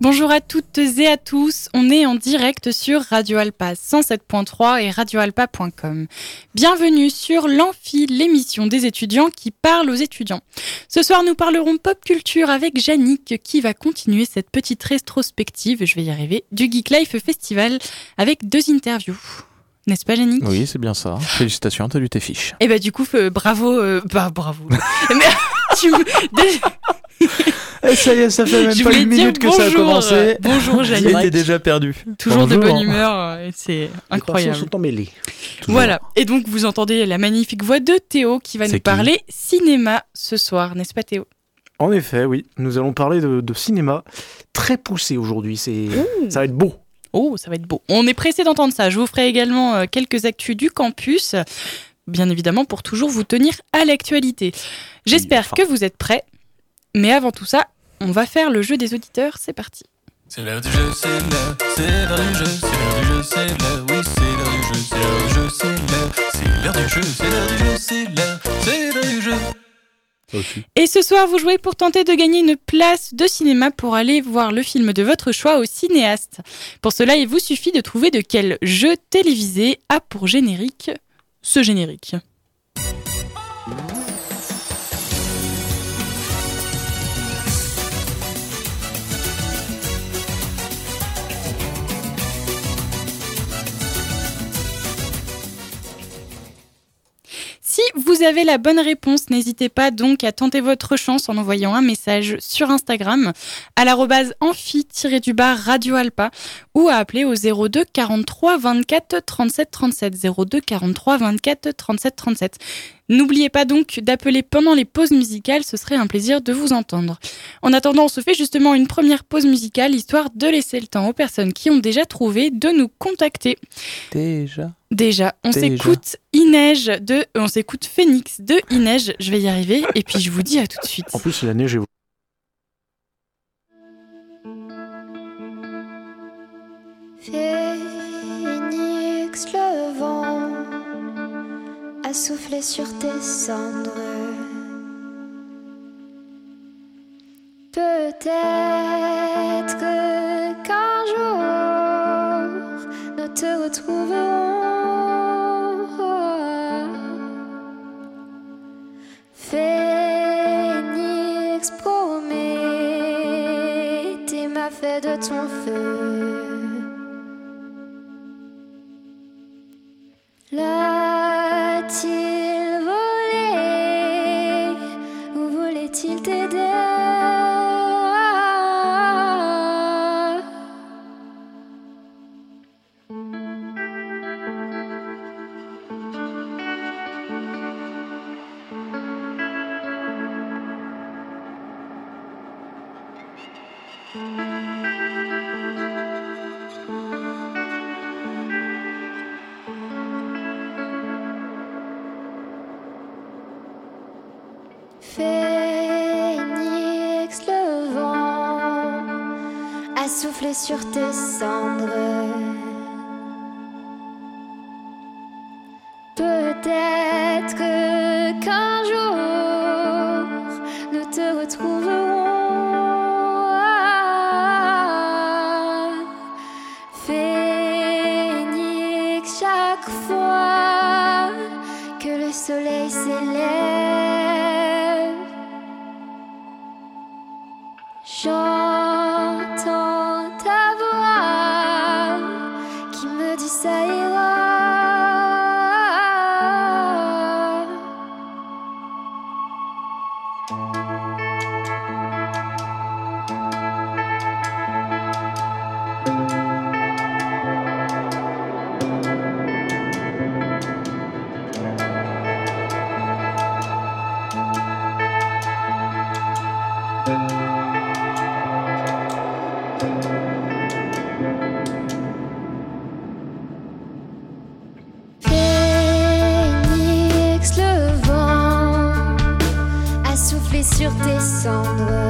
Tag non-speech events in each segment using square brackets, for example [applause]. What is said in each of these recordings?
Bonjour à toutes et à tous, on est en direct sur Radio Alpa 107.3 et radioalpa.com. Bienvenue sur l'Amphi, l'émission des étudiants qui parle aux étudiants. Ce soir, nous parlerons pop culture avec Yannick qui va continuer cette petite rétrospective, je vais y arriver, du Geek Life Festival avec deux interviews. N'est-ce pas, Yannick? Oui, c'est bien ça. Félicitations, t'as lu tes fiches. Et bah, du coup, euh, bravo, euh, bah, bravo. [laughs] Mais, tu, [laughs] Eh, ça y est, ça fait même Je pas une minute que ça a bonjour, commencé. euh, bonjour, Yannick. été déjà perdu. Toujours de bonne humeur, euh, c'est Les incroyable. pinceaux sont emmêlés. Voilà, et donc vous entendez la magnifique voix de Théo qui va nous qui parler cinéma ce soir, n'est-ce pas Théo? En effet, oui. Nous allons parler de, de cinéma très poussé aujourd'hui. C'est, ça va être beau. Oh, ça va être beau. On est pressé d'entendre ça. Je vous ferai également euh, quelques actus du campus, bien évidemment pour toujours vous tenir à l'actualité. J'espère enfin. que vous êtes prêts, mais avant tout ça, on va faire le jeu des auditeurs, c'est parti. C'est l'heure du jeu, c'est l'heure, c'est l'heure du jeu, c'est l'heure du jeu, c'est l'heure, oui, c'est l'heure du jeu, c'est l'heure du jeu, c'est l'heure, c'est l'heure du jeu, c'est l'heure du jeu, c'est l'heure, c'est l'heure du jeu. Et ce soir, vous jouez pour tenter de gagner une place de cinéma pour aller voir le film de votre choix au cinéaste. Pour cela, il vous suffit de trouver de quel jeu télévisé a pour générique ce générique. Vous avez la bonne réponse, n'hésitez pas donc à tenter votre chance en envoyant un message sur Instagram à l'arrobase amphi-du-bar Radio Alpa ou à appeler au 02 43 24 37 37 02 43 24 37 37. N'oubliez pas donc d'appeler pendant les pauses musicales, ce serait un plaisir de vous entendre. En attendant, on se fait justement une première pause musicale histoire de laisser le temps aux personnes qui ont déjà trouvé de nous contacter. Déjà. Déjà, on s'écoute Ineige de, euh, on s'écoute Phoenix de Ineige. Je vais y arriver et puis je vous dis à tout de suite. En plus, la neige est Phénix, le vent a soufflé sur tes cendres. Peut-être qu'un jour nous te retrouverons. Phénix, promets, t'es ma fait de ton feu. 起 sur tes cendres. Sur tes cendres.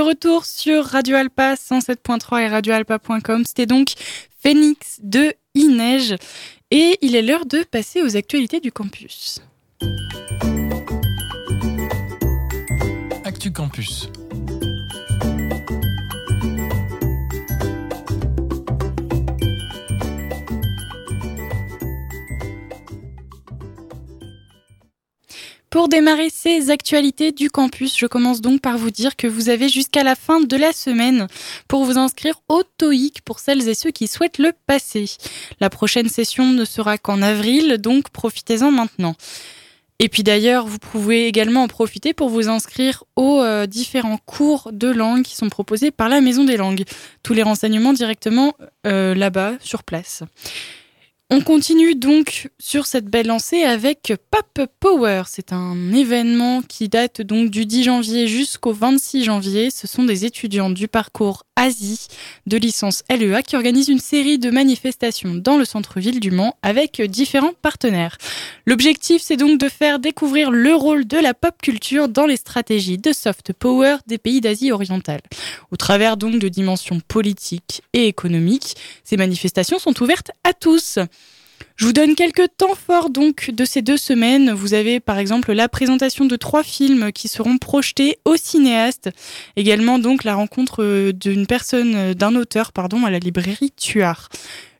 Retour sur Radio Alpa 107.3 et radioalpa.com, c'était donc Phoenix de Ineige. Et il est l'heure de passer aux actualités du campus. Actu Campus. Pour démarrer ces actualités du campus, je commence donc par vous dire que vous avez jusqu'à la fin de la semaine pour vous inscrire au TOEIC pour celles et ceux qui souhaitent le passer. La prochaine session ne sera qu'en avril, donc profitez-en maintenant. Et puis d'ailleurs, vous pouvez également en profiter pour vous inscrire aux euh, différents cours de langue qui sont proposés par la Maison des langues. Tous les renseignements directement euh, là-bas, sur place. On continue donc sur cette belle lancée avec Pop Power. C'est un événement qui date donc du 10 janvier jusqu'au 26 janvier. Ce sont des étudiants du parcours Asie de licence LEA qui organisent une série de manifestations dans le centre-ville du Mans avec différents partenaires. L'objectif, c'est donc de faire découvrir le rôle de la pop culture dans les stratégies de soft power des pays d'Asie orientale. Au travers donc de dimensions politiques et économiques, ces manifestations sont ouvertes à tous. Je vous donne quelques temps forts donc de ces deux semaines. Vous avez par exemple la présentation de trois films qui seront projetés au cinéaste. Également donc la rencontre euh, d'une personne, euh, d'un auteur pardon, à la librairie Tuard.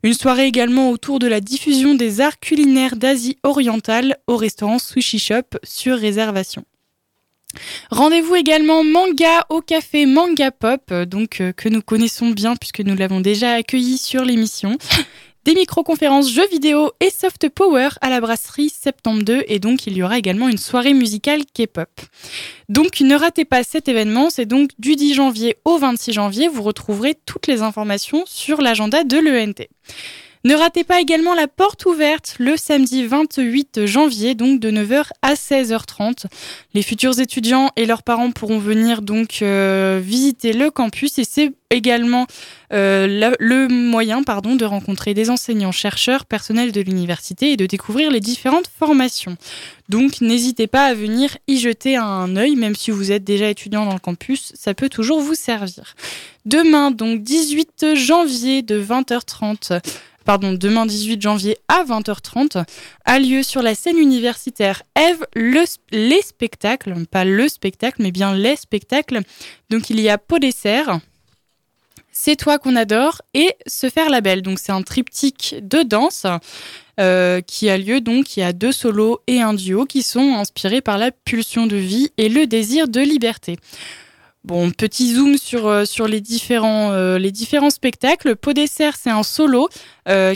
Une soirée également autour de la diffusion des arts culinaires d'Asie orientale au restaurant Sushi Shop sur réservation. Rendez-vous également manga au café Manga Pop, euh, donc que nous connaissons bien puisque nous l'avons déjà accueilli sur l'émission. Des micro-conférences jeux vidéo et soft power à la brasserie Septembre 2 et donc il y aura également une soirée musicale K-pop. Donc ne ratez pas cet événement, c'est donc du 10 janvier au 26 janvier, vous retrouverez toutes les informations sur l'agenda de l'ENT. Ne ratez pas également la porte ouverte le samedi 28 janvier, donc de 9h à 16h30. Les futurs étudiants et leurs parents pourront venir donc euh, visiter le campus et c'est également euh, le, le moyen pardon, de rencontrer des enseignants, chercheurs, personnels de l'université et de découvrir les différentes formations. Donc n'hésitez pas à venir y jeter un œil, même si vous êtes déjà étudiant dans le campus, ça peut toujours vous servir. Demain, donc 18 janvier de 20h30, pardon, demain 18 janvier à 20h30, a lieu sur la scène universitaire Eve le, les spectacles, pas le spectacle, mais bien les spectacles. Donc il y a Pot dessert, C'est toi qu'on adore et Se faire la belle. Donc c'est un triptyque de danse. euh, qui a lieu donc il y a deux solos et un duo qui sont inspirés par la pulsion de vie et le désir de liberté. Bon, petit zoom sur, euh, sur les, différents, euh, les différents spectacles. Pot dessert, c'est un solo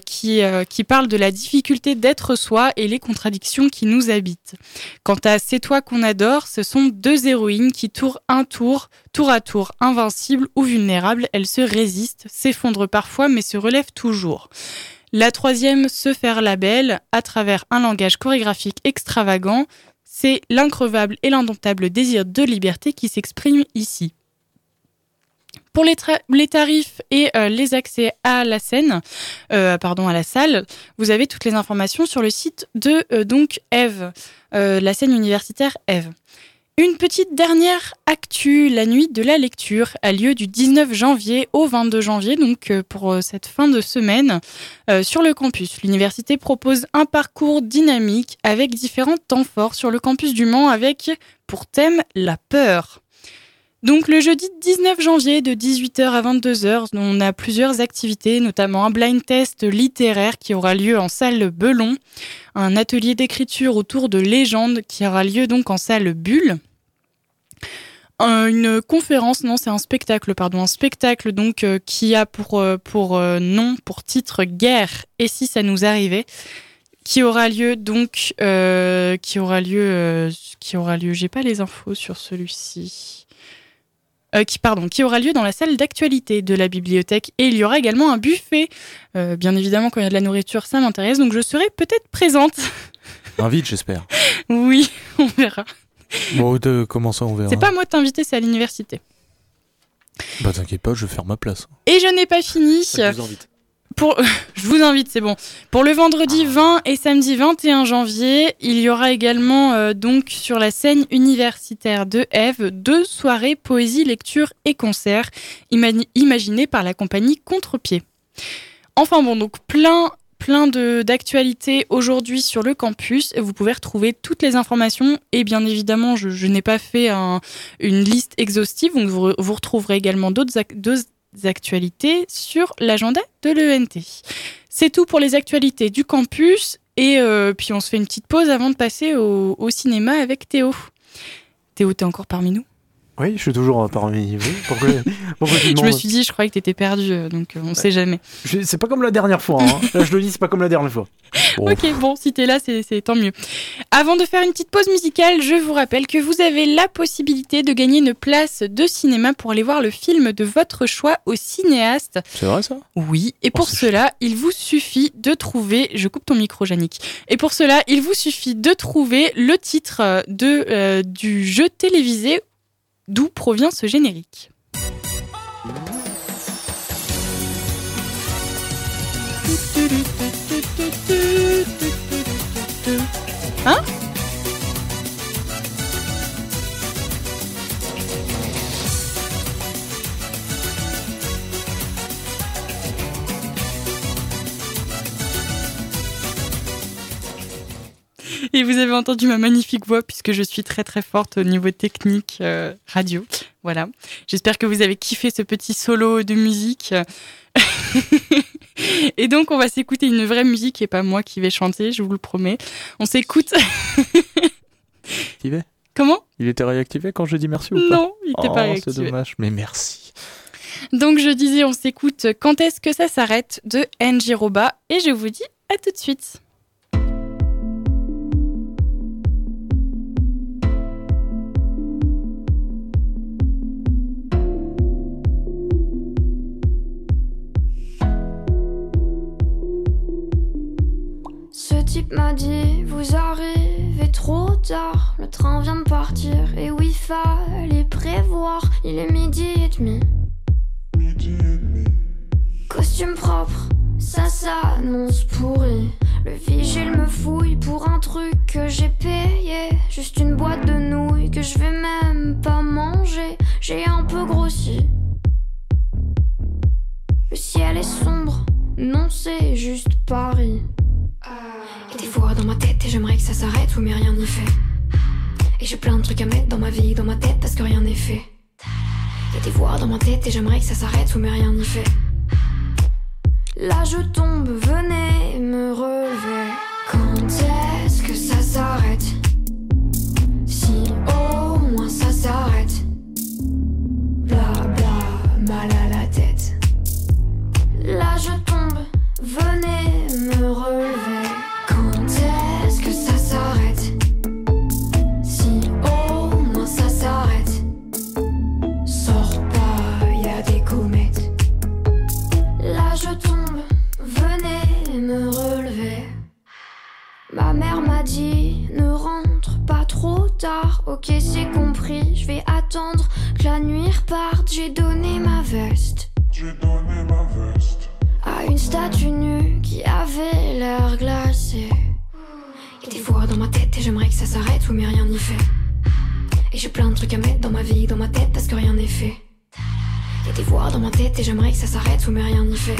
qui, euh, qui parle de la difficulté d'être soi et les contradictions qui nous habitent. Quant à C'est toi qu'on adore, ce sont deux héroïnes qui tournent un tour, tour à tour, invincibles ou vulnérables. Elles se résistent, s'effondrent parfois, mais se relèvent toujours. La troisième, Se faire la belle, à travers un langage chorégraphique extravagant, c'est l'increvable et l'indomptable désir de liberté qui s'exprime ici. Pour les, tarifs et euh, les accès à la scène, euh, à la salle, vous avez toutes les informations sur le site de euh, donc Eve, la scène universitaire Eve. Une petite dernière actu, la nuit de la lecture a lieu du 19 janvier au 22 janvier, donc euh, pour euh, cette fin de semaine, euh, sur le campus. L'université propose un parcours dynamique avec différents temps forts sur le campus du Mans avec pour thème la peur. Donc le jeudi 19 janvier de 18h à 22h, on a plusieurs activités, notamment un blind test littéraire qui aura lieu en salle Belon, un atelier d'écriture autour de légendes qui aura lieu donc en salle Bulle, une conférence, non, c'est un spectacle, pardon, un spectacle donc euh, qui a pour euh, pour euh, nom, pour titre Guerre et si ça nous arrivait, qui aura lieu donc, euh, qui aura lieu, euh, qui aura lieu. J'ai pas les infos sur celui-ci. Euh, qui pardon, qui aura lieu dans la salle d'actualité de la bibliothèque et il y aura également un buffet. Euh, bien évidemment, quand il y a de la nourriture, ça m'intéresse, donc je serai peut-être présente. Invite, j'espère. [laughs] oui, on verra. Bon, de, comment ça, on verra C'est pas à moi de t'inviter, c'est à l'université. Bah, t'inquiète pas, je vais faire ma place. Et je n'ai pas fini. Ça nous invite. pour, [laughs] je vous invite, c'est bon. Pour le vendredi 20 et samedi 21 janvier, il y aura également euh, donc sur la scène universitaire de Ève deux soirées poésie, lecture et concert imaginées par la compagnie Contre-Pied. Enfin bon, donc plein plein d'actualités aujourd'hui sur le campus. Vous pouvez retrouver toutes les informations et bien évidemment, je, n'ai pas fait un- une liste exhaustive, donc vous, vous retrouverez également d'autres actualités sur l'agenda de l'ENT. C'est tout pour les actualités du campus et euh, puis on se fait une petite pause avant de passer au, au cinéma avec Théo. Théo, t'es encore parmi nous? Oui, je suis toujours parmi vous. Pourquoi, pourquoi tu [laughs] Je me suis dit, je croyais que t'étais perdu, euh, donc euh, on sait jamais. C'est pas comme la dernière fois. hein. Là, je le dis, c'est pas comme la dernière fois. Bon. Ok, bon, si t'es là, c'est tant mieux. Avant de faire une petite pause musicale, je vous rappelle que vous avez la possibilité de gagner une place de cinéma pour aller voir le film de votre choix au cinéaste. C'est vrai ça? Oui, et pour c'est cela, il vous suffit de trouver. Je coupe ton micro, Yannick. Et pour cela, il vous suffit de trouver le titre euh, de, euh, du jeu télévisé d'où provient ce générique. Hein [laughs] Et vous avez entendu ma magnifique voix puisque je suis très très forte au niveau technique euh, radio. Voilà. J'espère que vous avez kiffé ce petit solo de musique. [laughs] et donc on va s'écouter une vraie musique et pas moi qui vais chanter, je vous le promets. On s'écoute. [laughs] Activé? Comment? Il était réactivé quand je dis merci ou pas? Non, il n'était oh, pas c'est réactivé. dommage, mais merci. Donc je disais, on s'écoute Quand est-ce que ça s'arrête de Angie Roba et je vous dis à tout de suite. M'a dit Vous arrivez trop tard, le train vient de partir. Et oui, fallait prévoir, il est midi et demi. Costume propre, ça s'annonce pourri. Le vigile me fouille pour un truc que j'ai payé. Juste une boîte de nouilles que je vais même pas manger. J'ai un peu grossi. Le ciel est sombre, non, c'est juste Paris. Fois dans ma tête et j'aimerais que ça s'arrête, oui mais rien n'y fait. Et j'ai plein de trucs à mettre dans ma vie, dans ma tête parce que rien n'est fait. Et des voix dans ma tête et j'aimerais que ça s'arrête, oui mais rien n'y fait. Là je tombe, venez me relever. Quand est-ce que ça s'arrête? Ok, c'est compris, je vais attendre que la nuit reparte. J'ai donné ma veste à une statue nue qui avait l'air glacée. Et des fois dans ma tête et j'aimerais que ça s'arrête, oui mais rien n'y fait. Et j'ai plein de trucs à mettre dans ma vie, dans ma tête parce que rien n'est fait. Et des voix dans ma tête et j'aimerais que ça s'arrête, oui mais rien n'y fait.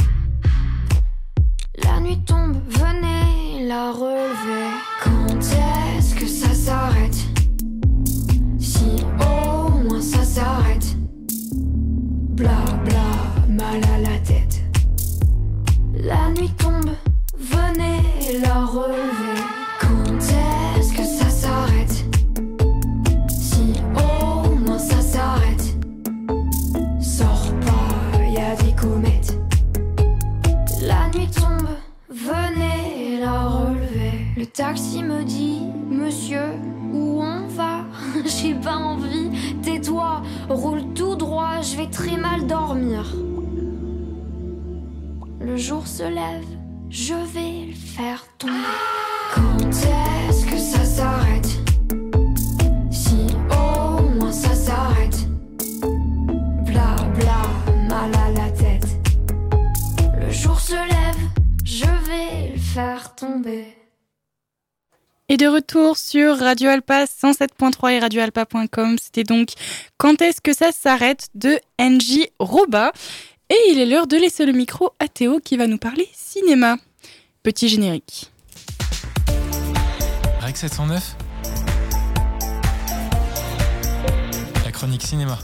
Radio Alpa 107.3 et radioalpa.com, c'était donc Quand est-ce que ça s'arrête de NJ Roba. Et il est l'heure de laisser le micro à Théo qui va nous parler cinéma. Petit générique. Rec 709 La chronique cinéma.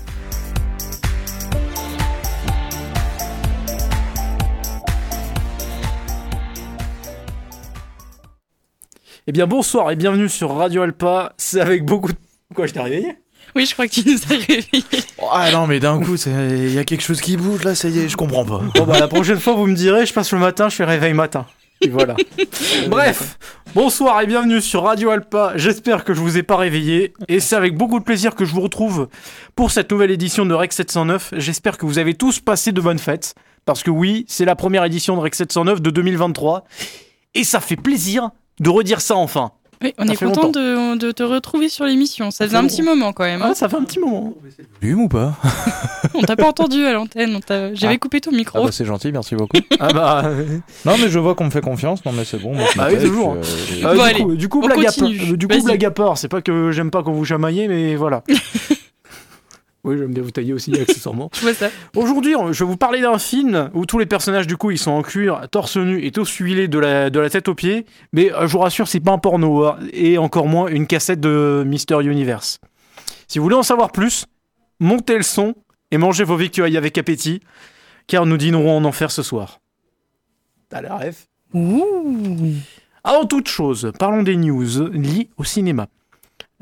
Eh bien bonsoir et bienvenue sur Radio Alpa. C'est avec beaucoup de... Quoi, je t'ai réveillé? Oui, je crois que tu nous as réveillés. Ah non, mais d'un coup, il y a quelque chose qui bouge là, ça y est, je comprends pas. Bon bah la prochaine fois vous me direz, je passe le matin, je fais réveil matin. Et voilà. [laughs] Bref, bonsoir et bienvenue sur Radio Alpa. J'espère que je vous ai pas réveillé. Et c'est avec beaucoup de plaisir que je vous retrouve pour cette nouvelle édition de Rec 709. J'espère que vous avez tous passé de bonnes fêtes. Parce que oui, c'est la première édition de Rec 709 de 2023. Et ça fait plaisir de redire ça enfin. Oui, on Ça est content de, de te retrouver sur l'émission. Ça Ça faisait un petit moment quand même. hein. Ah, ça fait un petit moment. Volume ou pas? On t'a pas entendu à l'antenne. on t'a- J'avais Ah. coupé ton Ah micro. bah c'est gentil, merci beaucoup. [laughs] Ah bah. non mais je vois qu'on me fait confiance, non mais c'est bon. Moi, Ah oui, toujours. puis, euh, Euh, Bon, du, allez, coup, du coup, blague à euh, Du coup, blague à part. C'est pas que j'aime pas quand vous chamaillez, mais voilà. [laughs] oui, j'aime bien vous tailler aussi, accessoirement. [laughs] Je vois ça. Aujourd'hui, je vais vous parler d'un film où tous les personnages, du coup, ils sont en cuir, torse nu et tous huilés de la, de la tête aux pieds. Mais euh, je vous rassure, c'est pas un porno, hein, et encore moins une cassette de Mister Universe. Si vous voulez en savoir plus, montez le son et mangez vos victuailles avec appétit, car nous dînerons en enfer ce soir. T'as la ref avant toute chose, parlons des news liées au cinéma.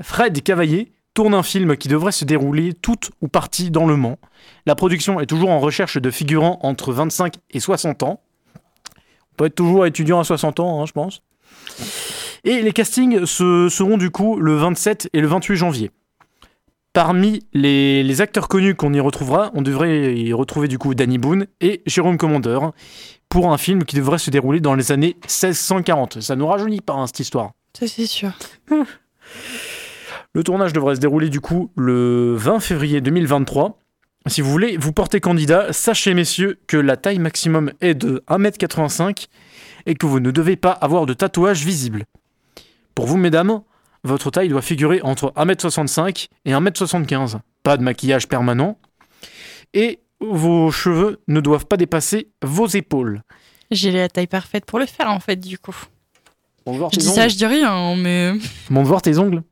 Fred Cavaillé tourne un film qui devrait se dérouler tout ou partie dans le Mans. La production est toujours en recherche de figurants entre 25 et 60 ans. On peut être toujours étudiant à 60 ans, hein, je pense. Et les castings se- seront du coup le 27 et le 28 janvier. Parmi les, les acteurs connus qu'on y retrouvera, on devrait y retrouver du coup Danny Boone et Jérôme Commandeur pour un film qui devrait se dérouler dans les années 1640. Ça nous rajeunit pas hein, cette histoire. Ça, c'est sûr. [laughs] Le tournage devrait se dérouler du coup le 20 février 2023. Si vous voulez vous porter candidat, sachez messieurs que la taille maximum est de 1m85 et que vous ne devez pas avoir de tatouage visible. Pour vous mesdames, votre taille doit figurer entre 1m65 et 1m75. Pas de maquillage permanent. Et vos cheveux ne doivent pas dépasser vos épaules. J'ai la taille parfaite pour le faire, en fait, du coup. Voir Je dis ça, je dis rien, mais voir tes ongles.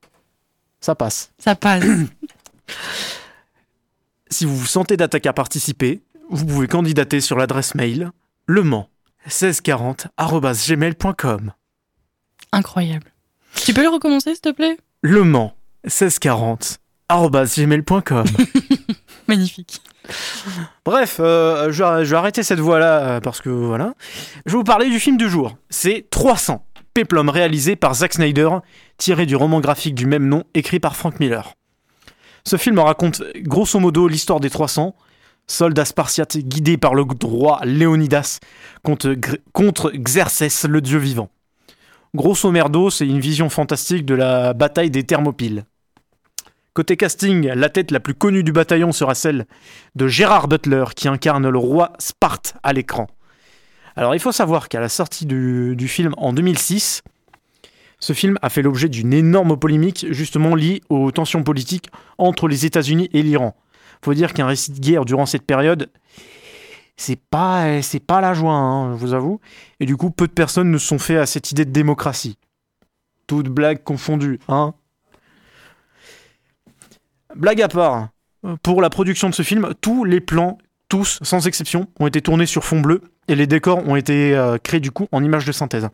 Ça passe. ça passe. [clears throat] Si vous vous sentez d'attaquer à participer, vous pouvez candidater sur l'adresse mail lemans 1640@gmail.com. Incroyable. Tu peux le recommencer, s'il te plaît? lemans 1640@gmail.com. [laughs] Magnifique. Bref, euh, je, vais, je vais arrêter cette voix-là euh, parce que voilà. Je vais vous parler du film du jour. C'est 300, péplum réalisé par Zack Snyder, tiré du roman graphique du même nom écrit par Frank Miller. Ce film raconte grosso modo l'histoire des 300, soldats spartiates guidés par le roi Léonidas contre, Xerxès, le dieu vivant. Grosso merdo, c'est une vision fantastique de la bataille des Thermopyles. Côté casting, la tête la plus connue du bataillon sera celle de Gérard Butler qui incarne le roi Sparte à l'écran. Alors il faut savoir qu'à la sortie du, du film en 2006, ce film a fait l'objet d'une énorme polémique justement liée aux tensions politiques entre les États-Unis et l'Iran. Faut dire qu'un récit de guerre durant cette période, c'est pas c'est pas la joie, hein, je vous avoue. Et du coup, peu de personnes ne sont fait à cette idée de démocratie. Toutes blagues confondues, hein. Blague à part, pour la production de ce film, tous les plans, tous sans exception, ont été tournés sur fond bleu et les décors ont été euh, créés du coup en images de synthèse.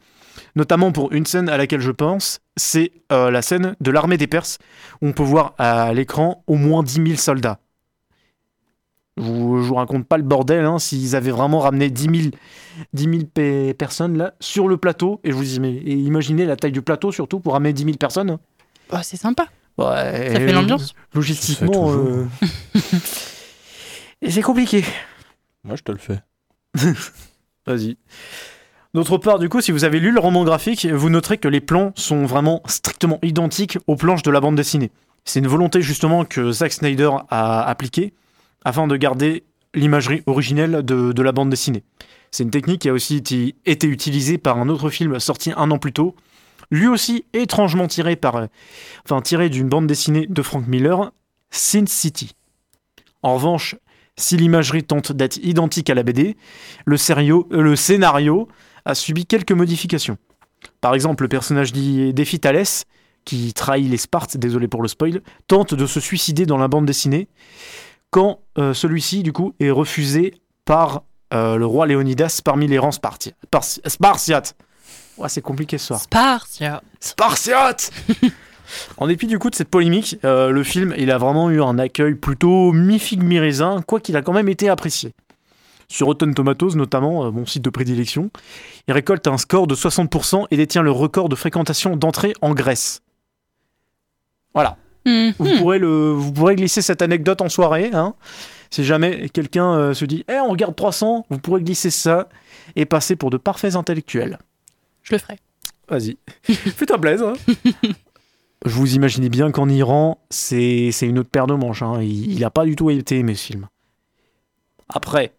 Notamment pour une scène à laquelle je pense, c'est euh, la scène de l'armée des Perses où on peut voir à l'écran au moins 10 000 soldats. Je vous, je vous raconte pas le bordel, hein, s'ils avaient vraiment ramené 10 000, 10 000 pe- personnes là sur le plateau, et je vous dis, mais et imaginez la taille du plateau surtout pour ramener 10 000 personnes. Oh, c'est sympa. Ouais, Ça fait l'ambiance. Logistiquement. Euh, [laughs] c'est compliqué. Moi je te le fais. [laughs] Vas-y. D'autre part, du coup, si vous avez lu le roman graphique, vous noterez que les plans sont vraiment strictement identiques aux planches de la bande dessinée. C'est une volonté justement que Zack Snyder a appliquée afin de garder l'imagerie originelle de, la bande dessinée. C'est une technique qui a aussi été, utilisée par un autre film sorti un an plus tôt, lui aussi étrangement tiré enfin tiré d'une bande dessinée de Frank Miller, Sin City. En revanche, si l'imagerie tente d'être identique à la BD, euh, le scénario a subi quelques modifications. Par exemple, le personnage dit d'Ephitalès, qui trahit les Spartes, désolé pour le spoil, tente de se suicider dans la bande dessinée, quand euh, celui-ci, du coup, est refusé par euh, le roi Léonidas parmi les rangs sparti- par- spartiates. Ouais, c'est compliqué ce soir. Spartia. Spartiate [laughs] En dépit du coup de cette polémique, euh, le film il a vraiment eu un accueil plutôt mi-figue mi-raisin, quoiqu'il a quand même été apprécié. Sur Rotten Tomatoes notamment, euh, mon site de prédilection, il récolte un score de 60% et détient le record de fréquentation d'entrée en Grèce. Voilà, vous, pourrez le, vous pourrez glisser cette anecdote en soirée. Hein. Si jamais quelqu'un euh, se dit Eh, on regarde 300, vous pourrez glisser ça et passer pour de parfaits intellectuels. Je le ferai. Vas-y. [laughs] Fais-toi plaisir. hein. Je [laughs] vous imaginez bien qu'en Iran, c'est c'est une autre paire de manches. hein. Il n'a pas du tout été aimé ce film. Après,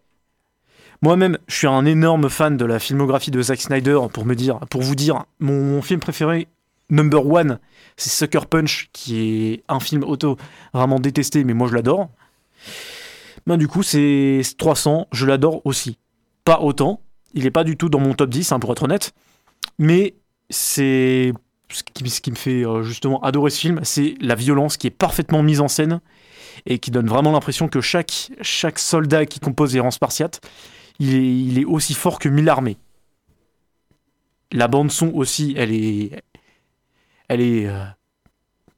moi-même, je suis un énorme fan de la filmographie de Zack Snyder pour me dire, pour vous dire, mon, film préféré, number one, c'est Sucker Punch, qui est un film auto vraiment détesté, mais moi je l'adore. Ben, du coup, c'est 300, je l'adore aussi. Pas autant, il n'est pas du tout dans mon top 10, hein, pour être honnête. Mais c'est ce qui, ce qui me fait euh, justement adorer ce film, c'est la violence qui est parfaitement mise en scène et qui donne vraiment l'impression que chaque, chaque soldat qui compose les rangs spartiates, il est, il est aussi fort que mille armées. La bande son aussi, elle est, elle est, euh,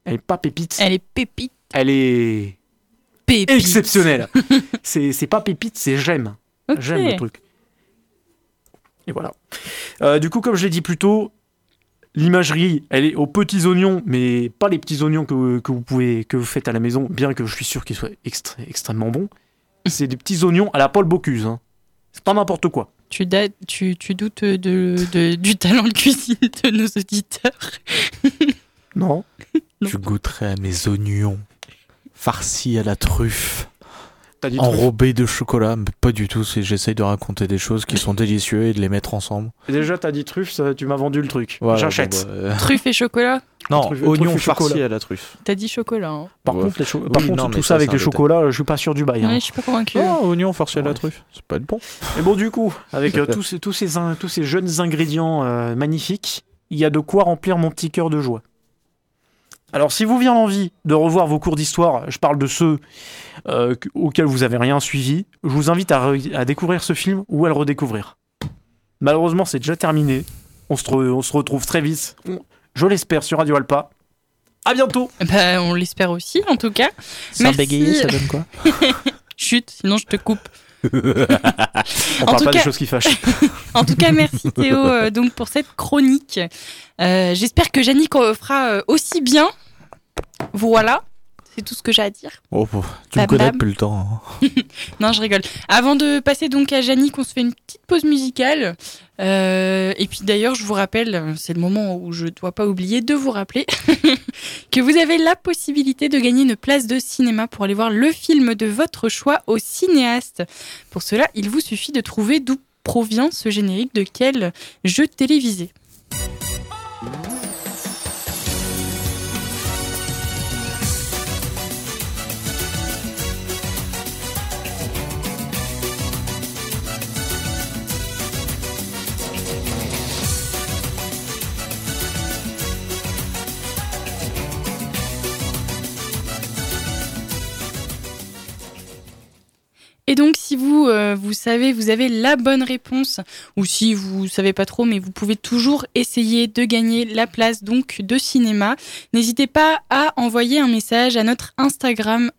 elle est pas pépite, Elle est pépite. elle est Pépite. exceptionnelle. [laughs] c'est c'est pas pépite, c'est j'aime. J'aime le truc. Et voilà. Euh, du coup, comme je l'ai dit plus tôt, l'imagerie, elle est aux petits oignons, mais pas les petits oignons que, vous- que vous pouvez que vous faites à la maison, bien que je suis sûr qu'ils soient extré- extrêmement bons. [laughs] C'est des petits oignons à la Paul Bocuse. Hein. C'est pas n'importe quoi. Tu, tu, tu doutes de, de- du talent de cuisine de nos auditeurs. Non. [laughs] Non. Tu goûterais à mes oignons farcis à la truffe, dit truc. enrobés de chocolat, mais pas du tout. c'est- J'essaye de raconter des choses qui sont délicieuses et de les mettre ensemble. Déjà, t'as dit truffe, ça, tu m'as vendu le truc. Voilà, J'achète. bon, bah, euh, Truffe et chocolat Non, Truffe- farcis chocolat. à la truffe. T'as dit chocolat. Hein. Par Ouais. contre, les cho- Oui, par contre, non, mais tout ça, ça avec détail. chocolats, je suis pas sûr du bail. hein. Ouais, je suis pas convaincue. Oh, oignons farcis à la truffe. Ça peut être bon. Et bon, du coup, avec euh, [laughs] tous, ces, tous, ces, in- tous ces jeunes ingrédients euh, magnifiques, il y a de quoi remplir mon petit cœur de joie. Alors, si vous vient l'envie de revoir vos cours d'histoire, je parle de ceux euh, que- auxquels vous avez rien suivi, je vous invite à, découvrir ce film ou à le redécouvrir. Malheureusement, c'est déjà terminé. On se, re- on se retrouve très vite, on- je l'espère, sur Radio Alpa. À bientôt Bah, on l'espère aussi, en tout cas. Sans bégayer, ça donne quoi [laughs] Chut, sinon je te coupe. On En parle tout pas des cas- choses qui fâchent. [laughs] En tout cas, merci Théo euh, donc pour cette chronique. Euh, J'espère que Yannick euh, fera aussi bien. Voilà, c'est tout ce que j'ai à dire. Oh, oh, tu Bam, me connais bam. depuis le temps. hein. [laughs] Non, je rigole. Avant de passer donc à Yannick, on se fait une petite pause musicale. Euh, et puis d'ailleurs, je vous rappelle, c'est le moment où je ne dois pas oublier de vous rappeler [laughs] que vous avez la possibilité de gagner une place de cinéma pour aller voir le film de votre choix au cinéaste. Pour cela, il vous suffit de trouver d'où provient ce générique de quel jeu télévisé. Et donc, si vous, euh, vous savez, vous avez la bonne réponse, ou si vous savez pas trop, mais vous pouvez toujours essayer de gagner la place donc de cinéma. N'hésitez pas à envoyer un message à notre Instagram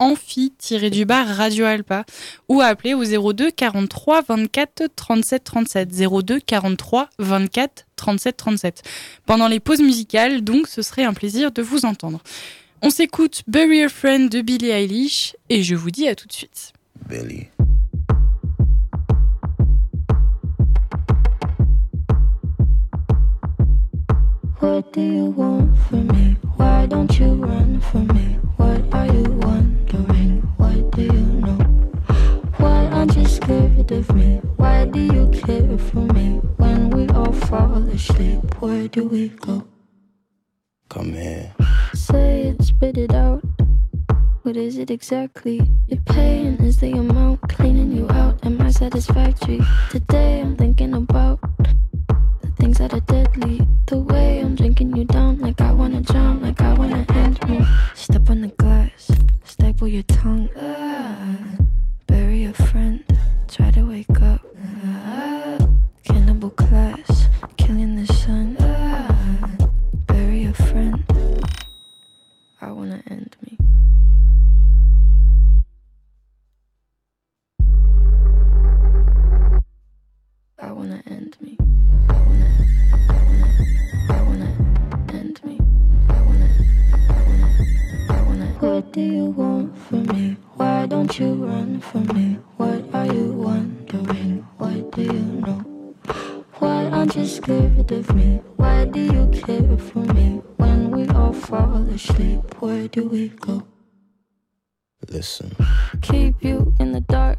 amphi-du-bas Radio Alpa ou à appeler au 02 43 24 37 37 02 43 24 37 37. Pendant les pauses musicales, donc, ce serait un plaisir de vous entendre. On s'écoute Bury a Friend de Billie Eilish et je vous dis à tout de suite. Billy. What do you want from me? Why don't you run from me? What are you wondering? What do you know? Why aren't you scared of me? Why Why do you care for me when we all fall asleep? Where do we go? Come here. Say it, spit it out. What is it exactly? Your pain is the amount cleaning you out. Am I satisfactory? Today I'm thinking about the things that are deadly. The way I'm drinking you down, like I wanna drown, like I wanna end me. Step on the glass, staple your tongue. Bury a friend, try to wake up. Cannibal class, killing the sun. Bury a friend. I wanna end me. Wanna end me. I wanna, I wanna, I wanna end me. I wanna, I wanna, I wanna. What do you want from me? Why don't you run from me? What are you wondering? What do you know? Why aren't you scared of me? Why do you care for me? When we all fall asleep, where do we go? Listen. keep you in the dark.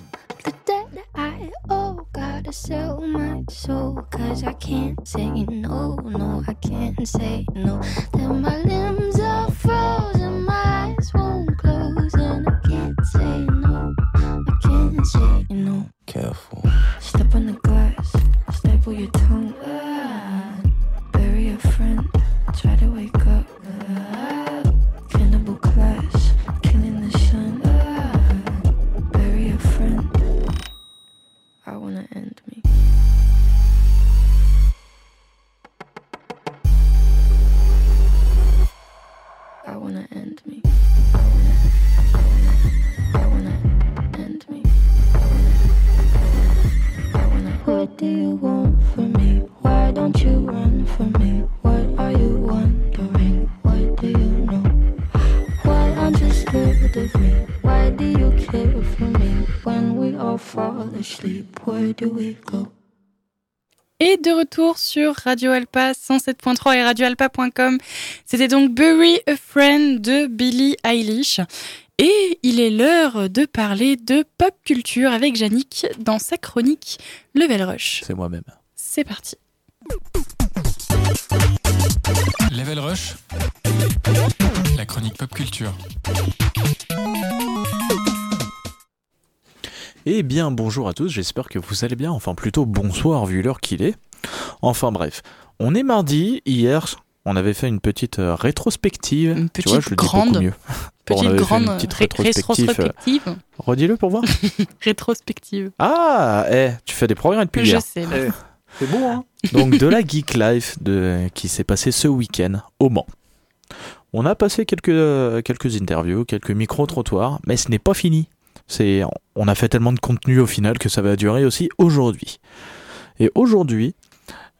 Sell my soul. Cause I can't say no, no, I can't say no. Then my limbs are frozen, sur Radio Alpa 107.3 et radioalpa.com. C'était donc Bury a Friend de Billie Eilish. Et il est l'heure de parler de pop culture avec Yannick dans sa chronique Level Rush. C'est moi-même. C'est parti. Level Rush, la chronique pop culture. Eh bien, bonjour à tous, j'espère que vous allez bien, enfin plutôt bonsoir vu l'heure qu'il est. Enfin bref, on est mardi, hier on avait fait une petite euh, rétrospective. Une tu vois, petite je le dis grande- beaucoup mieux. Bon, [laughs] Petite grande une petite rétrospective. euh, rétrospective. Redis-le pour voir. [laughs] Rétrospective. Ah, eh, tu fais des progrès depuis Je hier. sais. Eh, C'est beau, hein [laughs] Donc de la Geek Life de, qui s'est passé ce week-end au Mans. On a passé quelques, euh, quelques interviews, quelques micro-trottoirs, mais ce n'est pas fini. C'est, on a fait tellement de contenu au final que ça va durer aussi aujourd'hui. Et aujourd'hui,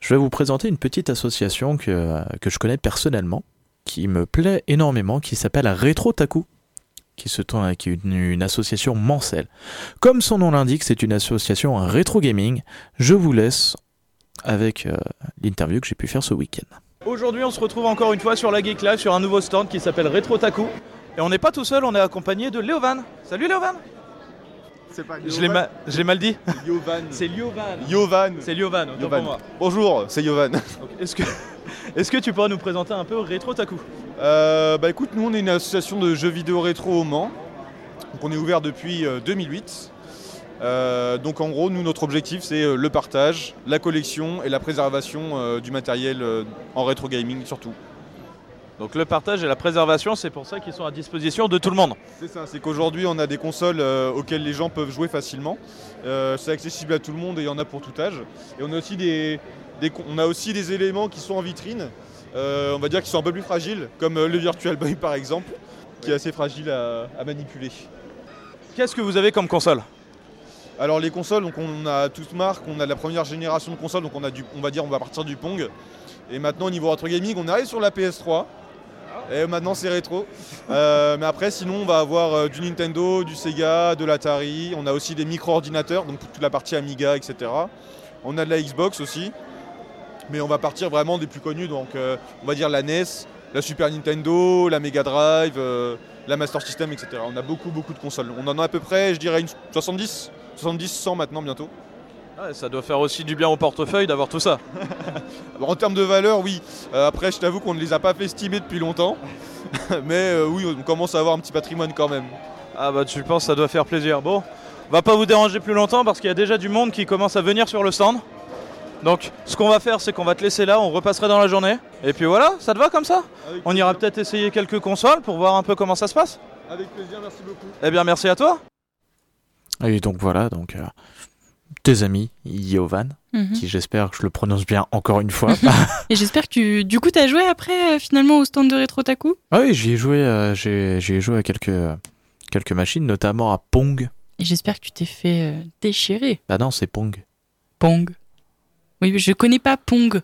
je vais vous présenter une petite association que, je connais personnellement, qui me plaît énormément, qui s'appelle Retro Taku, qui, se tourne, qui est une, une association mancelle. Comme son nom l'indique, c'est une association rétro gaming. Je vous laisse avec euh, l'interview que j'ai pu faire ce week-end. Aujourd'hui, on se retrouve encore une fois sur la Geek Live sur un nouveau stand qui s'appelle Retro Taku. Et on n'est pas tout seul, on est accompagné de Léovan. Salut Léovan C'est pas Je l'ai ma- je l'ai mal dit Yovan. C'est Liovan. Yovan. C'est Liovan, autant Yovan. pour moi. Bonjour, c'est Yovan. [laughs] Est-ce que, tu pourrais nous présenter un peu Retro Taku Euh, bah écoute, nous on est une association de jeux vidéo rétro au Mans. Donc on est ouvert depuis euh, 2008. Euh, donc en gros, nous notre objectif c'est euh, le partage, la collection et la préservation euh, du matériel euh, en rétro gaming surtout. Donc le partage et la préservation, c'est pour ça qu'ils sont à disposition de tout le monde. C'est ça, c'est qu'aujourd'hui on a des consoles euh, auxquelles les gens peuvent jouer facilement. Euh, c'est accessible à tout le monde et il y en a pour tout âge. Et on a aussi des, des con- on a aussi des éléments qui sont en vitrine, euh, on va dire qui sont un peu plus fragiles, comme le Virtual Boy par exemple, qui est assez fragile à, à manipuler. Qu'est-ce que vous avez comme console? Alors les consoles, donc on a toutes marques, on a la première génération de consoles, donc on a du, on va dire on va partir du Pong. Et maintenant au niveau retro gaming, on arrive sur la PS3. Et maintenant c'est rétro. Euh, mais après sinon on va avoir euh, du Nintendo, du Sega, de l'Atari. On a aussi des micro-ordinateurs, donc toute la partie Amiga, etc. On a de la Xbox aussi. Mais on va partir vraiment des plus connus, donc euh, on va dire la NES, la Super Nintendo, la Mega Drive, la Master System, etc. On a beaucoup beaucoup de consoles. On en a à peu près, je dirais, une 70 70, 100 maintenant bientôt. Ouais, ça doit faire aussi du bien au portefeuille d'avoir tout ça. [laughs] En termes de valeur, oui. Euh, après, je t'avoue qu'on ne les a pas fait estimer depuis longtemps. [laughs] Mais euh, oui, on commence à avoir un petit patrimoine quand même. Ah bah tu penses ça doit faire plaisir. Bon, on va pas vous déranger plus longtemps parce qu'il y a déjà du monde qui commence à venir sur le stand. Donc ce qu'on va faire c'est qu'on va te laisser là, on repasserait dans la journée. Et puis voilà, ça te va comme ça? Avec On ira peut-être essayer quelques consoles pour voir un peu comment ça se passe? Avec plaisir, merci beaucoup. Eh bien merci à toi. Et donc voilà, donc euh, tes amis, Yovan, Mhm. qui j'espère que je le prononce bien encore une fois. [laughs] [laughs] Et j'espère que tu... du coup, t'as joué après, euh, finalement, au stand de Retro Taku? Ah oui, j'y ai joué, euh, j'ai joué à quelques, quelques machines, notamment à Pong. Et j'espère que tu t'es fait euh, déchirer. Bah non, c'est Pong. Pong. Oui, mais je connais pas Pong.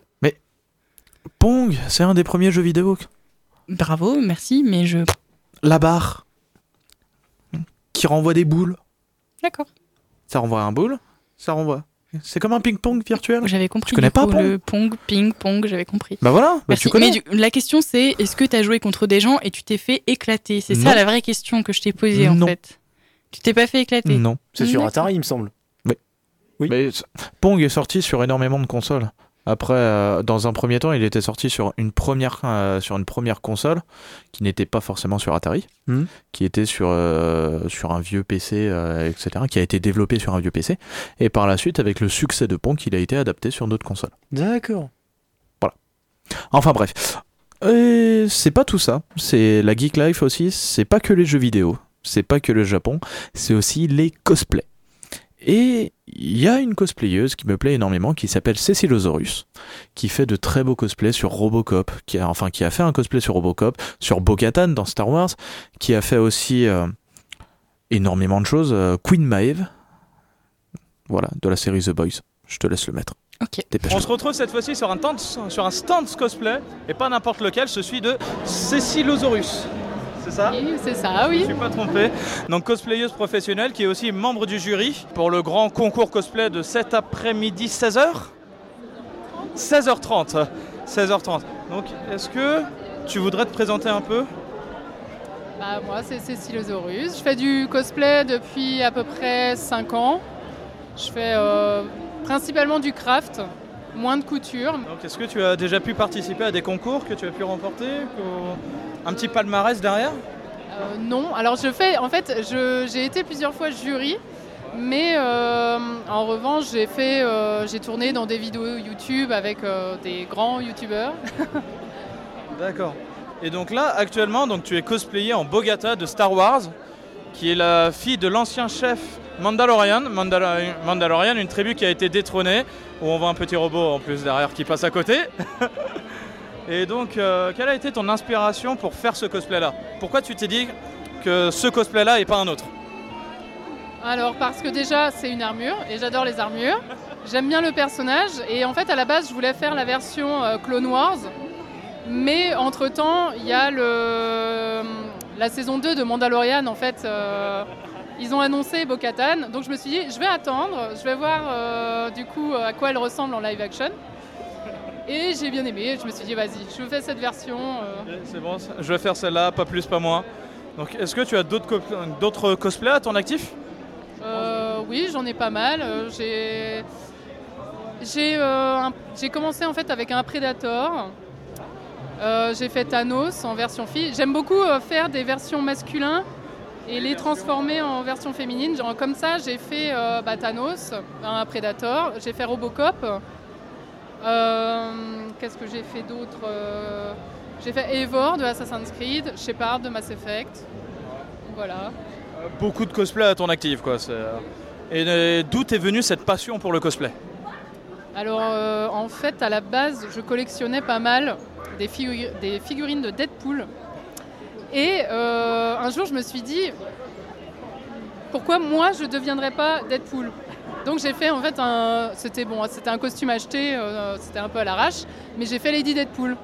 Pong, c'est un des premiers jeux vidéo. Bravo, merci, mais je... La barre, qui renvoie des boules. D'accord. Ça renvoie un boule, ça renvoie. C'est comme un ping-pong virtuel? J'avais compris. Tu connais pas coup, Pong le Pong, ping, Pong, j'avais compris. Bah voilà, bah Merci. tu connais. Mais du- la question c'est est-ce que t'as joué contre des gens et tu t'es fait éclater? C'est ça la vraie question que je t'ai posée en fait. Tu t'es pas fait éclater? Non. C'est sur. Atari, il me semble. Oui. Mais c- Pong est sorti sur énormément de consoles. Après, euh, dans un premier temps, il était sorti sur une première, euh, sur une première console qui n'était pas forcément sur Atari, Mhm. qui était sur, euh, sur un vieux PC, etc., qui a été développé sur un vieux PC. Et par la suite, avec le succès de Pong, il a été adapté sur d'autres consoles. D'accord. Enfin bref. Et c'est pas tout ça. C'est la Geek Life aussi. C'est pas que les jeux vidéo. C'est pas que le Japon. C'est aussi les cosplays. Et il y a une cosplayeuse qui me plaît énormément qui s'appelle Cécilosaurus, qui fait de très beaux cosplays sur Robocop, qui a, enfin qui a fait un cosplay sur Robocop, sur Bo-Katan dans Star Wars, qui a fait aussi euh, énormément de choses. euh, Queen Maeve, voilà, de la série The Boys. Je te laisse le mettre. Ok. Dépêche-toi. On se retrouve cette fois-ci sur un, stand- sur un stand cosplay et pas n'importe lequel, je suis de Cécilosaurus. C'est ça Oui, c'est ça, Je oui. ne suis pas trompé. Donc cosplayeuse professionnelle qui est aussi membre du jury pour le grand concours cosplay de cet après-midi 16h 16h30. 16h30. Donc est-ce que tu voudrais te présenter un peu? Bah, moi, c'est Cécilosaurus. Je fais du cosplay depuis à peu près 5 ans. Je fais euh, principalement du craft, moins de couture. Donc est-ce que tu as déjà pu participer à des concours que tu as pu remporter Un petit palmarès derrière Euh, non, alors je fais, en fait, j'ai été plusieurs fois jury, mais euh, en revanche, j'ai fait, euh, j'ai tourné dans des vidéos YouTube avec euh, des grands YouTubeurs. [laughs] D'accord. Et donc là, actuellement, donc tu es cosplayé en Bogata de Star Wars, qui est la fille de l'ancien chef Mandalorian. Mandalorian, Mandalorian, une tribu qui a été détrônée, où on voit un petit robot en plus derrière qui passe à côté. [laughs] Et donc, euh, quelle a été ton inspiration pour faire ce cosplay-là? Pourquoi tu t'es dit que ce cosplay-là et pas un autre? Alors parce que déjà c'est une armure et j'adore les armures. J'aime bien le personnage et en fait à la base je voulais faire la version euh, Clone Wars. Mais entre temps il y a le, la saison 2 de Mandalorian en fait. euh, ils ont annoncé Bo-Katan, donc je me suis dit je vais attendre, je vais voir euh, du coup à quoi elle ressemble en live action. Et j'ai bien aimé, je me suis dit vas-y, je fais cette version. euh. C'est bon, je vais faire celle-là, pas plus, pas moins. Donc, est-ce que tu as d'autres co- d'autres cosplays à ton actif? Euh, oui, j'en ai pas mal. J'ai j'ai un- j'ai commencé en fait avec un Predator. J'ai fait Thanos en version fille. J'aime beaucoup faire des versions masculins et les transformer en version féminine. Genre, comme ça, j'ai fait euh, bah, Thanos, un Predator. J'ai fait Robocop. Euh, Qu'est-ce que j'ai fait d'autre Euh, J'ai fait Eivor de Assassin's Creed, Shepard de Mass Effect. Voilà. Beaucoup de cosplay à ton actif, quoi. Et d'où est venue cette passion pour le cosplay? Alors euh, en fait à la base je collectionnais pas mal des, figu- des figurines de Deadpool et euh, un jour je me suis dit pourquoi moi je ne deviendrais pas Deadpool? Donc j'ai fait en fait un, c'était bon, c'était un costume acheté, euh, c'était un peu à l'arrache, mais j'ai fait Lady Deadpool.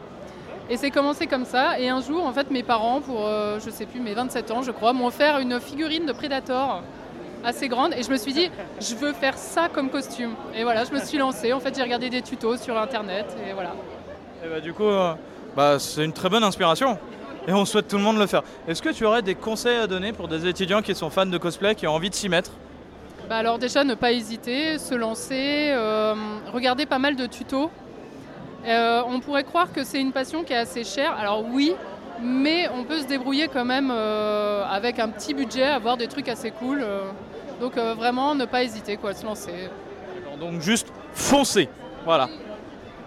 Et c'est commencé comme ça. Et un jour, en fait, mes parents, pour euh, je sais plus, mes 27 ans, je crois, m'ont offert une figurine de Predator assez grande. Et je me suis dit, je veux faire ça comme costume. Et voilà, je me suis lancée. En fait, j'ai regardé des tutos sur internet et voilà. Et bah, du coup, euh, bah, c'est une très bonne inspiration. Et on souhaite tout le monde le faire. Est-ce que tu aurais des conseils à donner pour des étudiants qui sont fans de cosplay, qui ont envie de s'y mettre? Bah alors déjà, ne pas hésiter, se lancer, euh, regarder pas mal de tutos. Euh, on pourrait croire que c'est une passion qui est assez chère. Alors oui, mais on peut se débrouiller quand même euh, avec un petit budget, avoir des trucs assez cool. donc vraiment, ne pas hésiter, quoi, se lancer. Donc juste foncez. Voilà.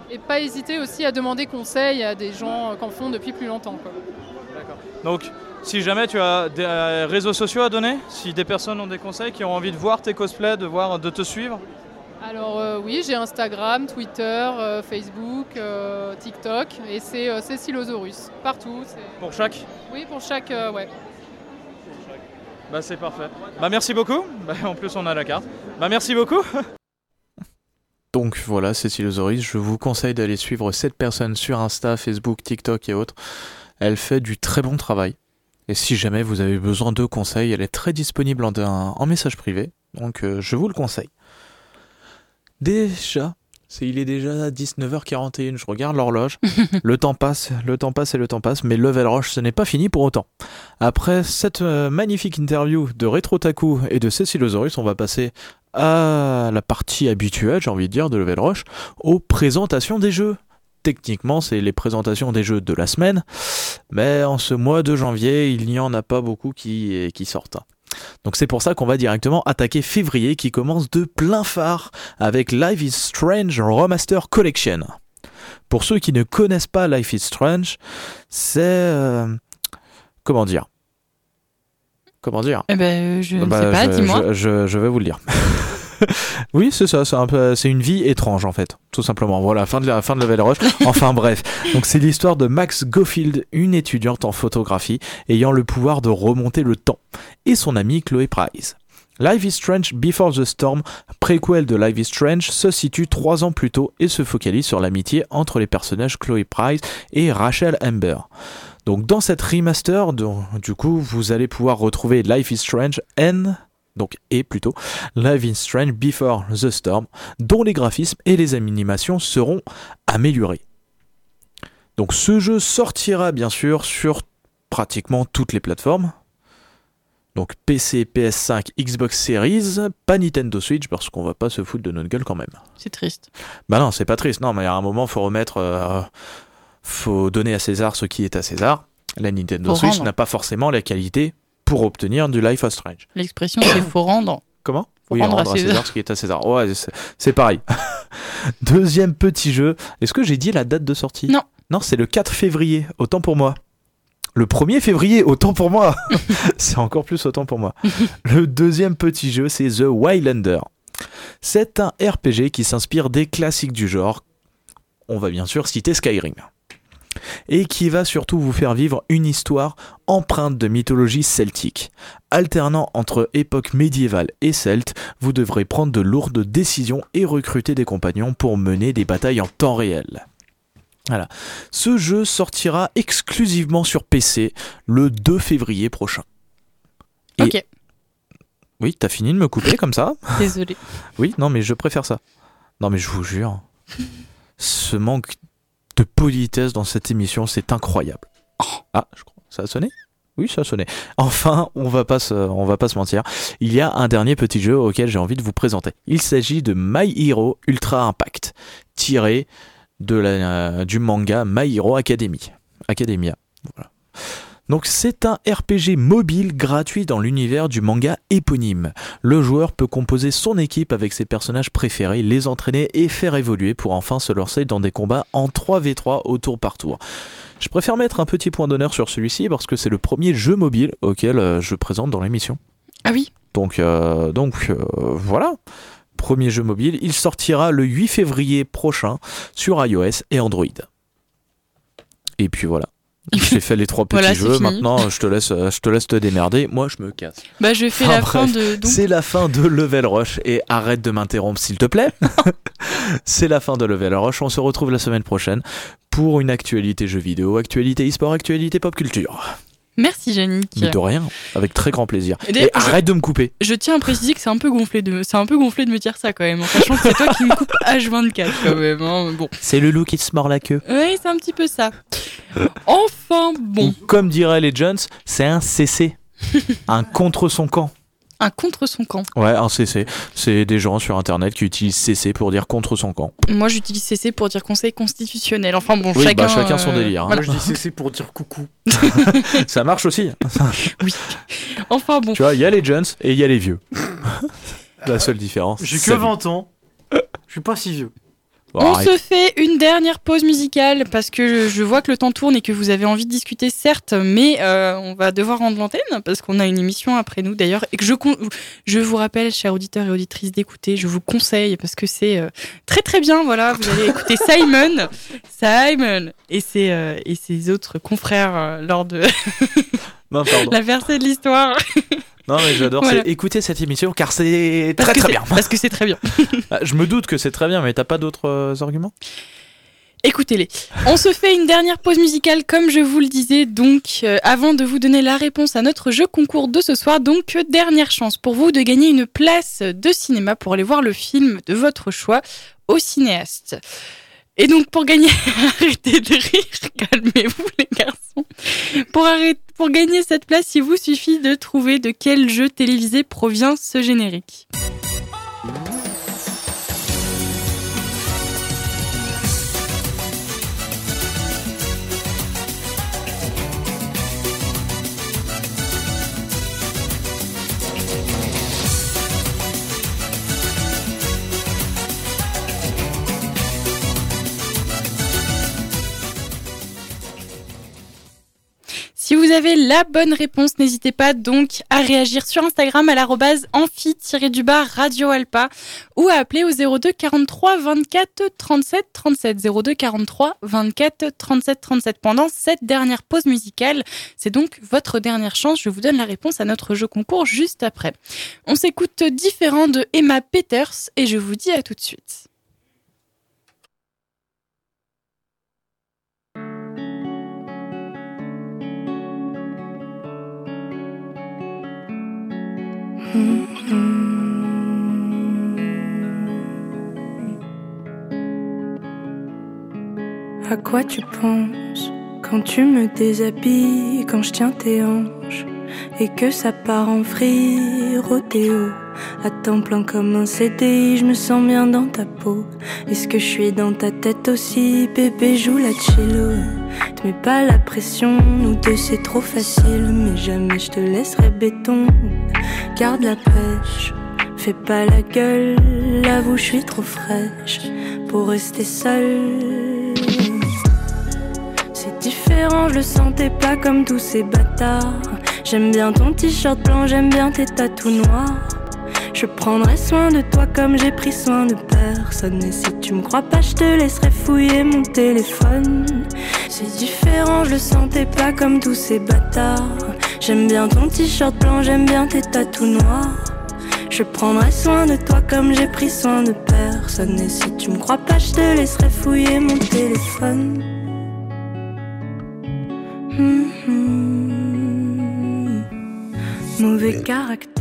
Et pas hésiter aussi à demander conseil à des gens euh, qui en font depuis plus longtemps. Quoi. Donc, si jamais tu as des euh, réseaux sociaux à donner, si des personnes ont des conseils, qui ont envie de voir tes cosplays, de voir, de te suivre, Alors euh, oui, j'ai Instagram, Twitter, euh, Facebook, euh, TikTok, et c'est euh, Cécilosaurus, partout. pour chaque, Oui, pour chaque, euh, ouais. bah c'est parfait. Bah merci beaucoup. Bah, en plus on a la carte. Bah merci beaucoup. [laughs] Donc voilà, Cécilosaurus, je vous conseille d'aller suivre cette personne sur Insta, Facebook, TikTok et autres. Elle fait du très bon travail. Et si jamais vous avez besoin de conseils, elle est très disponible en, en message privé. Donc euh, je vous le conseille. Déjà, il est déjà 19h41, je regarde l'horloge. [laughs] le temps passe, le temps passe et le temps passe, mais Level Rush, ce n'est pas fini pour autant. Après cette euh, magnifique interview de Retro Taku et de Cécilosaurus, on va passer à la partie habituelle, j'ai envie de dire, de Level Rush, aux présentations des jeux. Techniquement, c'est les présentations des jeux de la semaine, mais en ce mois de janvier, il n'y en a pas beaucoup qui, qui sortent. Donc c'est pour ça qu'on va directement attaquer février qui commence de plein phare avec Life is Strange Remaster Collection. Pour ceux qui ne connaissent pas Life is Strange, c'est... euh, comment dire? Comment dire? Eh ben, je ne bah, sais pas, dis-moi. Je, je- je vais vous le dire. Oui, c'est ça, c'est un peu, c'est une vie étrange en fait, tout simplement. Voilà, fin de la fin de Level Rush. [laughs] Enfin bref, donc c'est l'histoire de Max Gofield, une étudiante en photographie ayant le pouvoir de remonter le temps, et son amie Chloé Price. Life is Strange Before the Storm, préquel de Life is Strange, se situe trois ans plus tôt et se focalise sur l'amitié entre les personnages Chloé Price et Rachel Amber. Donc dans cette remaster, du coup, vous allez pouvoir retrouver Life is Strange N, donc et plutôt, Life is Strange Before the Storm, dont les graphismes et les animations seront améliorés. Donc ce jeu sortira bien sûr sur pratiquement toutes les plateformes. Donc PC, PS5, Xbox Series, pas Nintendo Switch parce qu'on va pas se foutre de notre gueule quand même. C'est triste. Bah non, c'est pas triste. Non, mais à un moment, faut remettre, euh, faut donner à César ce qui est à César. La Nintendo Switch n'a pas forcément la qualité pour obtenir du Life is Strange. L'expression, c'est faut rendre. Comment Faut Oui, rendre à rendre à César. César ce qui est à César. Ouais, c'est- c'est pareil. [laughs] Deuxième petit jeu. Est-ce que j'ai dit la date de sortie? Non. Non, c'est le 4 février. Autant pour moi. Le 1er février, autant pour moi. [laughs] c'est encore plus autant pour moi. le deuxième petit jeu, c'est The Wildlander. C'est un RPG qui s'inspire des classiques du genre. On va bien sûr citer Skyrim. Et qui va surtout vous faire vivre une histoire empreinte de mythologie celtique. Alternant entre époque médiévale et celte, vous devrez prendre de lourdes décisions et recruter des compagnons pour mener des batailles en temps réel. Voilà. Ce jeu sortira exclusivement sur PC le 2 février prochain. Et- Ok, Oui, t'as fini de me couper comme ça désolé. Oui, non, mais je préfère ça. Non, mais je vous jure, ce manque de politesse dans cette émission, c'est incroyable. Ah, je crois. Ça a sonné? Oui, ça a sonné. Enfin, on va pas se, on va pas se mentir. Il y a un dernier petit jeu auquel j'ai envie de vous présenter. Il s'agit de My Hero Ultra Impact, tiré de la, euh, du manga My Hero Academy. Academia. Voilà. Donc c'est un RPG mobile gratuit dans l'univers du manga éponyme. Le joueur peut composer son équipe avec ses personnages préférés, les entraîner et faire évoluer pour enfin se lancer dans des combats en 3v3 au tour par tour. Je préfère mettre un petit point d'honneur sur celui-ci parce que c'est le premier jeu mobile auquel euh, je présente dans l'émission. Ah oui, Donc, euh, donc euh, voilà, premier jeu mobile. Il sortira le 8 février prochain sur iOS et Android. Et puis voilà. Je t'ai fait les trois petits Voilà, jeux. Maintenant, je te laisse, euh, je te laisse te démerder. Moi, je me casse. Bah, je fais Enfin, la fin de. donc- C'est la fin de Level Rush et arrête de m'interrompre s'il te plaît. [laughs] c'est la fin de Level Rush. On se retrouve la semaine prochaine pour une actualité jeux vidéo, actualité e-sport, actualité pop culture. Merci, Yannick. Mais de rien, avec très grand plaisir. Et d'ailleurs, Et arrête de me couper. Je tiens à préciser que c'est un peu gonflé de, c'est un peu gonflé de me dire ça quand même, en sachant que c'est toi qui me coupe H24 quand même. hein. Bon, C'est le loup qui se mord la queue. oui, c'est un petit peu ça. Enfin, bon, Ou comme diraient les Jones, c'est un CC. un contre son camp. Un contre son camp. Ouais, un CC. C'est des gens sur internet qui utilisent CC pour dire contre son camp. Moi, j'utilise CC pour dire Conseil constitutionnel. Enfin bon, Oui, chacun. bah, chacun son délire, hein. voilà. Moi, je dis CC pour dire coucou. [laughs] Ça marche aussi. [laughs] Enfin bon. Tu vois, il y a les Jones et il y a les vieux. [laughs] La seule différence. J'ai que c'est- 20 ans. Je suis pas si vieux. On arrête. se fait une dernière pause musicale parce que je, je vois que le temps tourne et que vous avez envie de discuter, certes, mais euh, on va devoir rendre l'antenne parce qu'on a une émission après nous d'ailleurs et que je, je vous rappelle, chers auditeurs et auditrices, d'écouter. Je vous conseille parce que c'est euh, très très bien. Voilà, vous allez écouter Simon, [laughs] Simon et ses, euh, et ses autres confrères lors de [laughs] Non, pardon. la versée de l'histoire. Non, mais j'adore. Voilà. c'est écouter cette émission car c'est très très bien. [laughs] Parce que c'est très bien. Bah, [laughs] Je me doute que c'est très bien, mais t'as pas d'autres euh, arguments? Écoutez-les. On se fait une dernière pause musicale, comme je vous le disais, donc euh, avant de vous donner la réponse à notre jeu concours de ce soir. Donc, euh, dernière chance pour vous de gagner une place de cinéma pour aller voir le film de votre choix au cinéaste. Et donc, pour gagner, [laughs] arrêtez de rire, calmez-vous les garçons. [laughs] Pour, gagner cette place, il vous suffit de trouver de quel jeu télévisé provient ce générique. Si vous avez la bonne réponse, n'hésitez pas donc à réagir sur Instagram à l'arrobase amphi-du-bas Radio Alpa ou à appeler au 02 43 24 37 37 02 43 24 37 37 pendant cette dernière pause musicale. C'est donc votre dernière chance. Je vous donne la réponse à notre jeu concours juste après. On s'écoute différent de Emma Peters et je vous dis à tout de suite. À quoi tu penses quand tu me déshabilles, quand je tiens tes hanches et que ça part en free rodéo? À temps plein comme un CDI, je me sens bien dans ta peau. Est-ce que je suis dans ta tête aussi, bébé? Joue la cello Te mets pas la pression, nous deux c'est trop facile, mais jamais je te laisserai béton. Garde la pêche, fais pas la gueule, avoue je suis trop fraîche pour rester seule. C'est différent, je le sentais pas comme tous ces bâtards. J'aime bien ton t-shirt blanc, j'aime bien tes tatous noirs. Je prendrai soin de toi comme j'ai pris soin de personne. Et si tu me crois pas, je te laisserai fouiller mon téléphone. C'est différent, je le sentais pas comme tous ces bâtards. J'aime bien ton t-shirt blanc, j'aime bien tes tatous noirs. Je prendrai soin de toi comme j'ai pris soin de personne. Et si tu me crois pas, je te laisserai fouiller mon téléphone. Mhm. Mauvais caractère.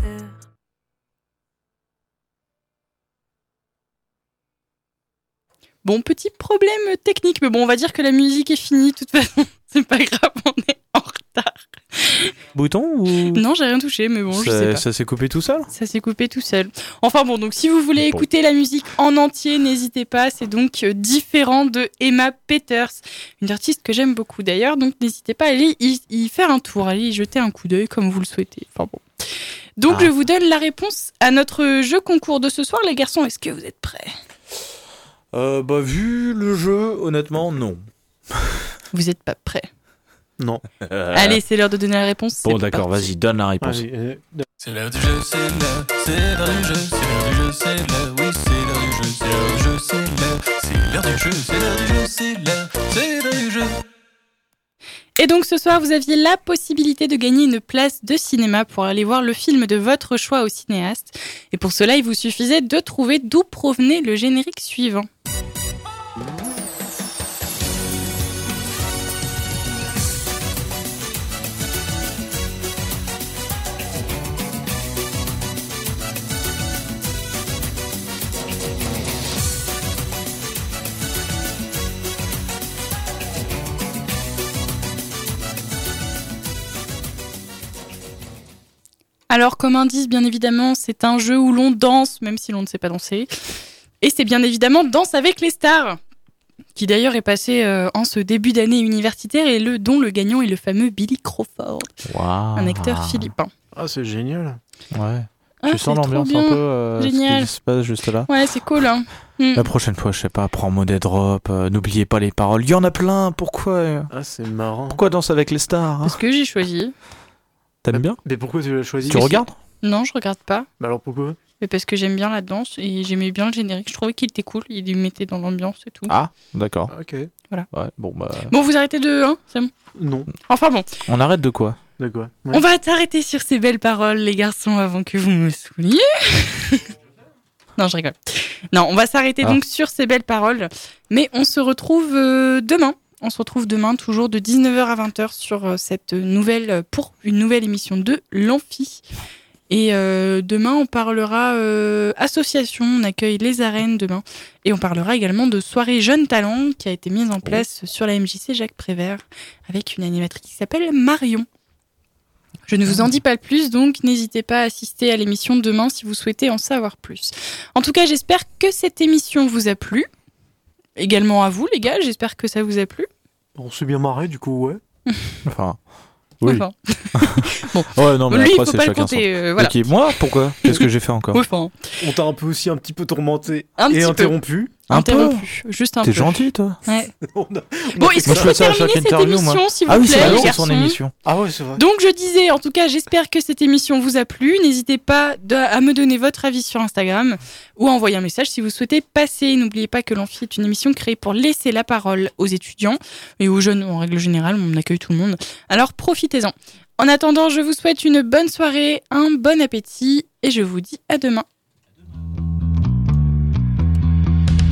Bon, petit problème technique, mais bon, on va dire que la musique est finie. De toute façon, [laughs] c'est pas grave, on est en retard. Bouton ou? Non, j'ai rien touché, mais bon, je sais ça, pas. ça s'est coupé tout seul? Ça s'est coupé tout seul. Enfin bon, donc si vous voulez Bon. écouter la musique en entier, n'hésitez pas. C'est donc euh, différent de Emma Peters, une artiste que j'aime beaucoup d'ailleurs. Donc n'hésitez pas à aller y, y faire un tour, aller y jeter un coup d'œil comme vous le souhaitez. Enfin bon. Donc Ah. je vous donne la réponse à notre jeu concours de ce soir, les garçons. Est-ce que vous êtes prêts? Euh, Bah, vu le jeu, honnêtement, non. Vous n'êtes pas prêts. Non. Allez, c'est l'heure de donner la réponse. Bon, d'accord, vas-y, donne la réponse. Euh, C'est l'heure du jeu, c'est l'heure, c'est l'heure du jeu, c'est l'heure du jeu, c'est l'heure, oui, c'est l'heure du jeu, c'est l'heure du jeu, c'est l'heure, c'est l'heure du jeu, c'est l'heure du jeu, c'est l'heure, c'est l'heure du jeu. Et donc ce soir, vous aviez la possibilité de gagner une place de cinéma pour aller voir le film de votre choix au cinéaste. Et pour cela, il vous suffisait de trouver d'où provenait le générique suivant. Alors, comme indice, bien évidemment, c'est un jeu où l'on danse, même si l'on ne sait pas danser. Et c'est bien évidemment Danse avec les stars, qui d'ailleurs est passé euh, en ce début d'année universitaire et le, dont le gagnant est le fameux Billy Crawford, un acteur philippin. Ah, c'est génial. Ouais. Ah, tu sens l'ambiance un peu euh, ce Génial. qui se passe juste là Ouais, c'est cool. Hein. Mm. La prochaine fois, je sais pas, prends-moi des drops, euh, n'oubliez pas les paroles. Il y en a plein, pourquoi Ah, c'est marrant. Pourquoi danse avec les stars hein Parce que j'ai choisi. T'aimes bien Mais pourquoi tu l'as choisi? Tu regardes? Non, je regarde pas. Bah alors pourquoi? Mais parce que j'aime bien la danse et j'aimais bien le générique. Je trouvais qu'il était cool. Il lui mettait dans l'ambiance et tout. Ah, d'accord. Ok. Voilà. Ouais, bon, bah. Bon, vous arrêtez de. Hein, c'est bon. Non. Enfin bon. On arrête de quoi? De quoi? On va t'arrêter sur ces belles paroles, les garçons, avant que vous me saouliez. [laughs] non, je rigole. Non, on va s'arrêter Ah. donc sur ces belles paroles. Mais on se retrouve euh, demain. On se retrouve demain, toujours de 19h à 20h, sur euh, cette nouvelle, euh, pour une nouvelle émission de l'Amphi. Et euh, demain, on parlera euh, association, on accueille les arènes demain. Et on parlera également de soirée Jeunes Talents qui a été mise en place sur la MJC Jacques Prévert avec une animatrice qui s'appelle Marion. Je ne vous en dis pas plus, donc n'hésitez pas à assister à l'émission demain si vous souhaitez en savoir plus. En tout cas, j'espère que cette émission vous a plu. Également à vous, les gars, j'espère que ça vous a plu. On s'est bien marré, du coup, ouais. [laughs] Enfin. Oui. Enfin, [laughs] Ouais, non, mais lui, il faut c'est pas le chacun compter. euh, voilà. Moi, pourquoi? Qu'est-ce que j'ai fait [laughs] encore? Enfin, On t'a un peu aussi un petit peu tourmenté Un et peu. Interrompu. Un peu. Juste un peu. T'es gentil, toi Ouais. [laughs] On a- Bon, est-ce ça à terminer cette interview, moi. émission, s'il vous Ah oui, plaît, c'est vrai, les c'est son émission. Ah ouais, c'est vrai. Donc je disais, en tout cas, j'espère que cette émission vous a plu. N'hésitez pas de- à me donner votre avis sur Instagram ou à envoyer un message si vous souhaitez passer. N'oubliez pas que l'Amphi est une émission créée pour laisser la parole aux étudiants et aux jeunes en règle générale. On accueille tout le monde. Alors profitez-en. En attendant, je vous souhaite une bonne soirée, un bon appétit et je vous dis à demain.